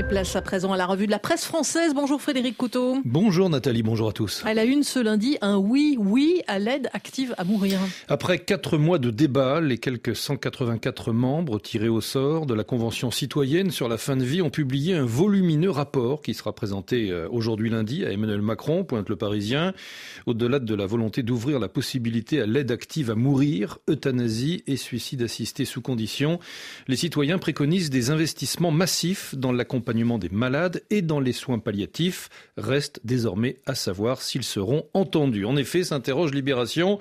Et place à présent à la revue de la presse française. Bonjour Frédéric Couteau. Bonjour Nathalie, bonjour à tous. À la une ce lundi, un oui, oui à l'aide active à mourir. Après quatre mois de débat, les quelques 184 membres tirés au sort de la Convention citoyenne sur la fin de vie ont publié un volumineux rapport qui sera présenté euh, aujourd'hui lundi à Emmanuel Macron, pointe le Parisien. Au-delà de la volonté d'ouvrir la possibilité à l'aide active à mourir, euthanasie et suicide assisté sous condition, les citoyens préconisent des investissements massifs dans la l'accompagnement des malades et dans les soins palliatifs. Reste désormais à savoir s'ils seront entendus. En effet, s'interroge Libération,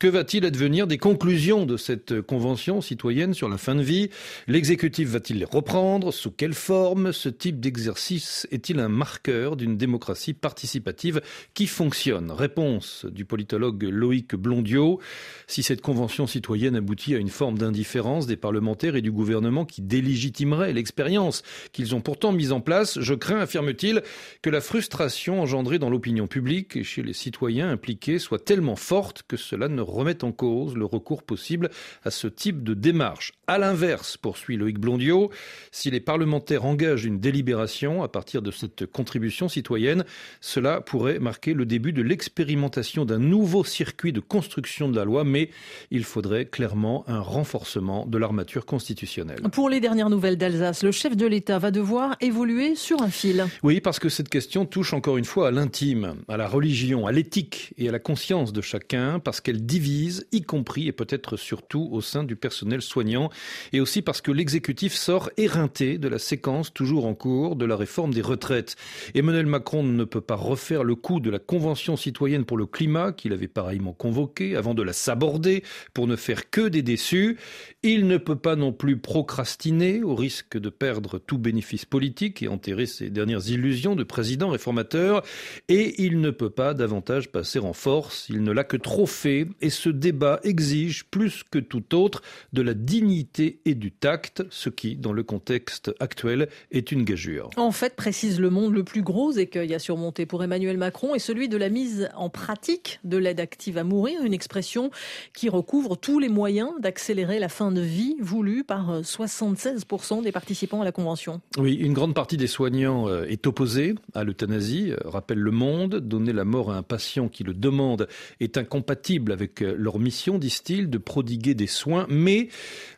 que va-t-il advenir des conclusions de cette convention citoyenne sur la fin de vie? L'exécutif va-t-il les reprendre? Sous quelle forme? Ce type d'exercice est-il un marqueur d'une démocratie participative qui fonctionne? Réponse du politologue Loïc Blondiot. Si cette convention citoyenne aboutit à une forme d'indifférence des parlementaires et du gouvernement qui délégitimerait l'expérience qu'ils ont pourtant mise en place, je crains, affirme-t-il, que la frustration engendrée dans l'opinion publique et chez les citoyens impliqués soit tellement forte que cela ne remettent en cause le recours possible à ce type de démarche. À l'inverse, poursuit Loïc Blondiot, si les parlementaires engagent une délibération à partir de cette contribution citoyenne, cela pourrait marquer le début de l'expérimentation d'un nouveau circuit de construction de la loi, mais il faudrait clairement un renforcement de l'armature constitutionnelle. Pour les dernières nouvelles d'Alsace, le chef de l'État va devoir évoluer sur un fil. Oui, parce que cette question touche encore une fois à l'intime, à la religion, à l'éthique et à la conscience de chacun, parce qu'elle divise, y compris et peut-être surtout au sein du personnel soignant, et aussi parce que l'exécutif sort éreinté de la séquence toujours en cours de la réforme des retraites. Emmanuel Macron ne peut pas refaire le coup de la Convention citoyenne pour le climat qu'il avait pareillement convoquée avant de la saborder pour ne faire que des déçus. Il ne peut pas non plus procrastiner au risque de perdre tout bénéfice politique et enterrer ses dernières illusions de président réformateur. Et il ne peut pas davantage passer en force. Il ne l'a que trop fait et ce débat exige plus que tout autre de la dignité et du tact, ce qui, dans le contexte actuel, est une gageure. En fait, précise Le Monde, le plus gros écueil à surmonter pour Emmanuel Macron est celui de la mise en pratique de l'aide active à mourir, une expression qui recouvre tous les moyens d'accélérer la fin de vie voulue par 76% des participants à la Convention. Oui, une grande partie des soignants euh, est opposée à l'euthanasie, euh, rappelle Le Monde. Donner la mort à un patient qui le demande est incompatible avec euh, leur mission, disent-ils, de prodiguer des soins. Mais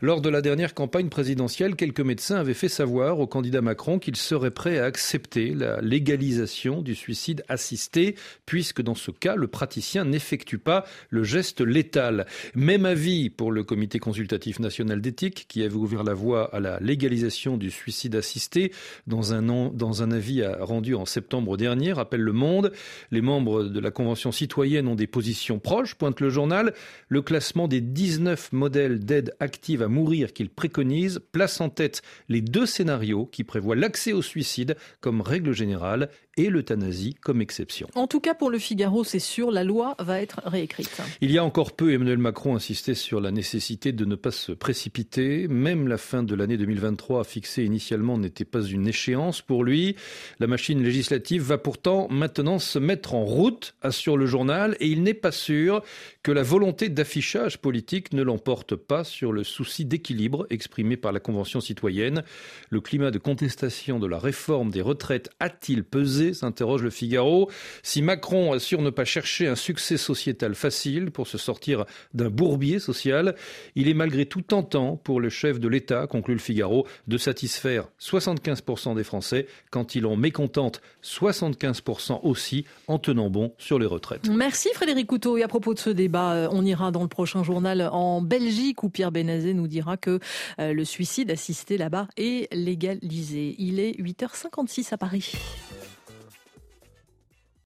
lors de la dernière campagne présidentielle, quelques médecins avaient fait savoir au candidat Macron qu'ils seraient prêts à accepter la légalisation du suicide assisté, puisque dans ce cas, le praticien n'effectue pas le geste létal. Même avis pour le comité consultatif national d'éthique qui avait ouvert la voie à la légalisation du suicide assisté dans un, dans un avis rendu en septembre dernier, rappelle Le Monde. Les membres de la Convention citoyenne ont des positions proches, pointe le journal le classement des 19 modèles d'aide active mourir qu'il préconise place en tête les deux scénarios qui prévoient l'accès au suicide comme règle générale et l'euthanasie comme exception. En tout cas, pour le Figaro, c'est sûr, la loi va être réécrite. Il y a encore peu, Emmanuel Macron insistait sur la nécessité de ne pas se précipiter. Même la fin de l'année 2023 fixée initialement n'était pas une échéance pour lui. La machine législative va pourtant maintenant se mettre en route, assure le journal, et il n'est pas sûr que la volonté d'affichage politique ne l'emporte pas sur le souci d'équilibre exprimé par la Convention citoyenne. Le climat de contestation de la réforme des retraites a-t-il pesé? s'interroge le Figaro. Si Macron assure ne pas chercher un succès sociétal facile pour se sortir d'un bourbier social, il est malgré tout tentant pour le chef de l'État, conclut le Figaro, de satisfaire 75% des Français quand il en mécontente 75% aussi en tenant bon sur les retraites. Merci Frédéric Couteau. Et à propos de ce débat, euh, on ira dans le prochain journal en Belgique où Pierre Benazé nous dira que euh, le suicide assisté là-bas est légalisé. Il est 8h56 à Paris.